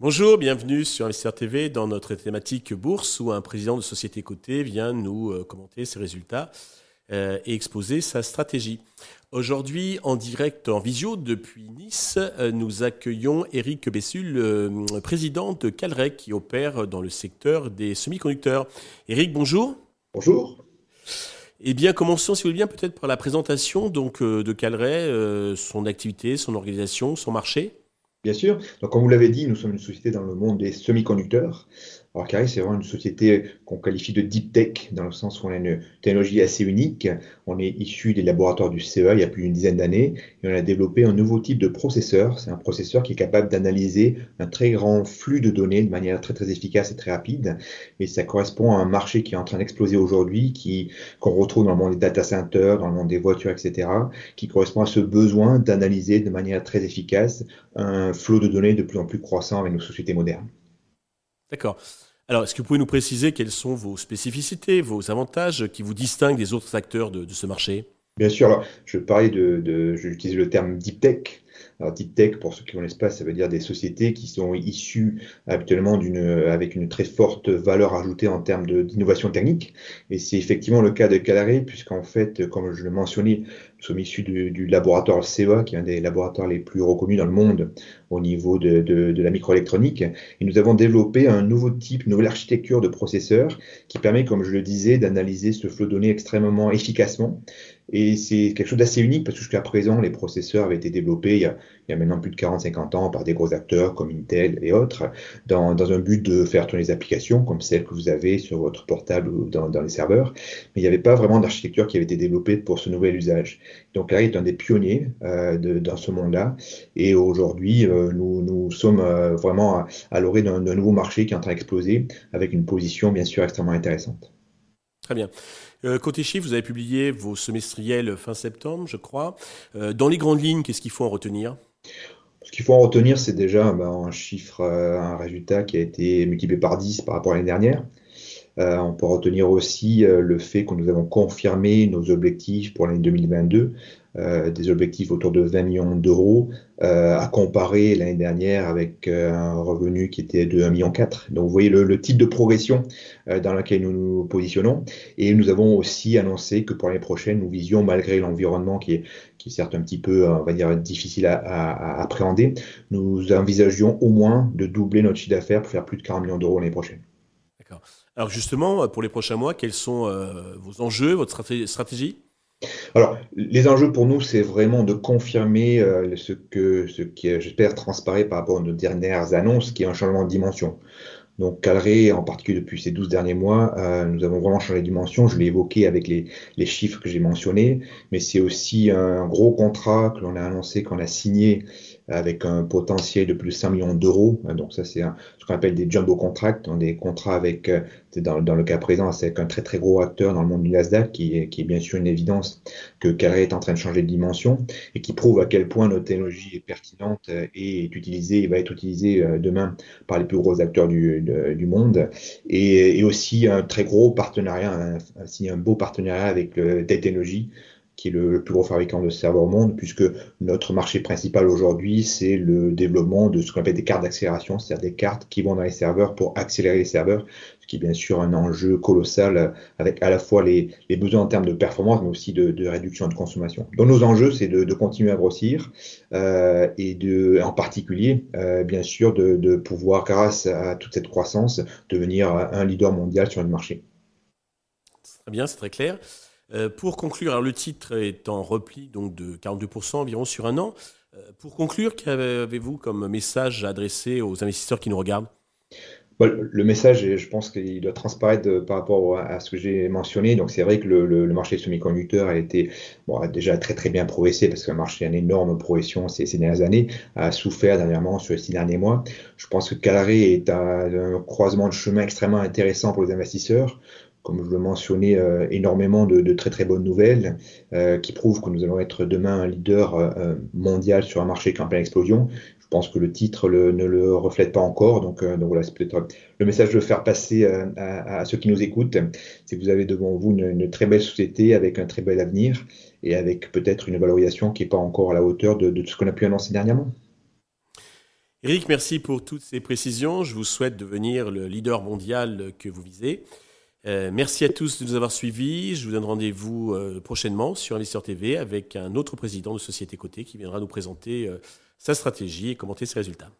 Bonjour, bienvenue sur Investisseur TV dans notre thématique bourse où un président de société cotée vient nous euh, commenter ses résultats euh, et exposer sa stratégie. Aujourd'hui, en direct, en visio depuis Nice, euh, nous accueillons Eric Bessul, président de Calrec, qui opère dans le secteur des semi-conducteurs. Eric, bonjour. Bonjour. Eh bien, commençons, si vous voulez bien, peut-être par la présentation donc, de Calrec, son activité, son organisation, son marché. Bien sûr. Donc, comme vous l'avez dit, nous sommes une société dans le monde des semi-conducteurs. Alors c'est vraiment une société qu'on qualifie de deep tech, dans le sens où on a une technologie assez unique. On est issu des laboratoires du CEA il y a plus d'une dizaine d'années et on a développé un nouveau type de processeur. C'est un processeur qui est capable d'analyser un très grand flux de données de manière très très efficace et très rapide. Et ça correspond à un marché qui est en train d'exploser aujourd'hui, qui qu'on retrouve dans le monde des data centers, dans le monde des voitures, etc., qui correspond à ce besoin d'analyser de manière très efficace un flot de données de plus en plus croissant avec nos sociétés modernes. D'accord. Alors, est-ce que vous pouvez nous préciser quelles sont vos spécificités, vos avantages qui vous distinguent des autres acteurs de, ce marché? Bien sûr, je parlais de, de j'utilise le terme deep tech. Alors, deep tech, pour ceux qui connaissent pas, ça veut dire des sociétés qui sont issues habituellement d'une, avec une très forte valeur ajoutée en termes d'innovation technique. Et c'est effectivement le cas de Calare, puisqu'en fait, comme je le mentionnais, nous sommes issus du, laboratoire CEA, qui est un des laboratoires les plus reconnus dans le monde au niveau de, de, de la microélectronique. Et nous avons développé un nouveau type, une nouvelle architecture de processeur qui permet, comme je le disais, d'analyser ce flot de données extrêmement efficacement. Et c'est quelque chose d'assez unique parce que jusqu'à présent, les processeurs avaient été développés il y a, il y a maintenant plus de 40-50 ans par des gros acteurs comme Intel et autres, dans, dans, un but de faire tourner des applications comme celles que vous avez sur votre portable ou dans, les serveurs. Mais il n'y avait pas vraiment d'architecture qui avait été développée pour ce nouvel usage. Donc Larry est un des pionniers euh, de, dans ce monde-là. Et aujourd'hui, euh, nous, nous, sommes euh, vraiment à, l'orée d'un nouveau marché qui est en train d'exploser avec une position bien sûr extrêmement intéressante. Très bien. Côté chiffres, vous avez publié vos semestriels fin septembre, je crois. Dans les grandes lignes, qu'est-ce qu'il faut en retenir? Ce qu'il faut en retenir, c'est déjà ben, un chiffre, euh, un résultat qui a été multiplié par 10 par rapport à l'année dernière. on peut retenir aussi le fait que nous avons confirmé nos objectifs pour l'année 2022 euh, des objectifs autour de 20 millions d'euros, euh, à comparer l'année dernière avec euh, un revenu qui était de 1,4 million. Donc vous voyez le, type de progression dans lequel nous nous positionnons. Et nous avons aussi annoncé que pour l'année prochaine, nous visions, malgré l'environnement qui est, qui certes un petit peu, on va dire, difficile à, à, à appréhender, nous envisagions au moins de doubler notre chiffre d'affaires pour faire plus de 40 millions d'euros l'année prochaine. D'accord. Alors justement, pour les prochains mois, quels sont vos enjeux, votre stratégie? Alors, les enjeux pour nous, c'est vraiment de confirmer euh, ce, que, ce qui, j'espère, transparaît par rapport à nos dernières annonces, qui est un changement de dimension. Donc, Calré, en particulier depuis ces 12 derniers mois, euh, nous avons vraiment changé de dimension. Je l'ai évoqué avec les, les chiffres que j'ai mentionnés, mais c'est aussi un gros contrat que l'on a annoncé, qu'on a signé avec un potentiel de plus de 5 millions d'euros. Donc ça, c'est ce qu'on appelle des jumbo contracts, des contrats avec, euh, dans, dans, le cas présent, c'est un très très gros acteur dans le monde du Nasdaq, qui est, qui est bien sûr une évidence que Carré est en train de changer de dimension et qui prouve à quel point notre technologie est pertinente et est utilisée et va être utilisée euh, demain par les plus gros acteurs du, du monde. Et, et, aussi un très gros partenariat, un, un, beau partenariat avec le Technology, qui est le, plus gros fabricant de serveurs au monde, puisque notre marché principal aujourd'hui, c'est le développement de ce qu'on appelle des cartes d'accélération, c'est-à-dire des cartes qui vont dans les serveurs pour accélérer les serveurs, ce qui est bien sûr un enjeu colossal avec à la fois les, besoins en termes de performance, mais aussi de, réduction de consommation. Donc nos enjeux, c'est de, de, continuer à grossir euh, et de, en particulier, euh, bien sûr, de, de pouvoir, grâce à toute cette croissance, devenir un leader mondial sur le marché. Très bien, c'est très clair. Euh, pour conclure, alors le titre est en repli donc de 42% environ sur un an. Euh, pour conclure, qu'avez-vous comme message adressé aux investisseurs qui nous regardent? Le message, je pense qu'il doit transparaître par rapport à ce que j'ai mentionné. Donc, c'est vrai que le, marché semi-conducteurs a été déjà très très bien progressé parce le marché a une énorme progression ces, dernières années, a souffert dernièrement sur les six derniers mois. Je pense que Calaré est à un croisement de chemin extrêmement intéressant pour les investisseurs comme je le mentionnais, énormément de, très très bonnes nouvelles qui prouvent que nous allons être demain un leader mondial sur un marché qui est en pleine explosion. Je pense que le titre ne le reflète pas encore, donc, voilà, c'est peut-être le message de faire passer à, ceux qui nous écoutent, c'est que vous avez devant vous une, très belle société avec un très bel avenir et avec peut-être une valorisation qui n'est pas encore à la hauteur de, de ce qu'on a pu annoncer dernièrement. Eric, merci pour toutes ces précisions. Je vous souhaite devenir le leader mondial que vous visez. Euh, merci à tous de nous avoir suivis. Je vous donne rendez-vous euh, prochainement sur Investisseur TV avec un autre président de Société Côté qui viendra nous présenter euh, sa stratégie et commenter ses résultats.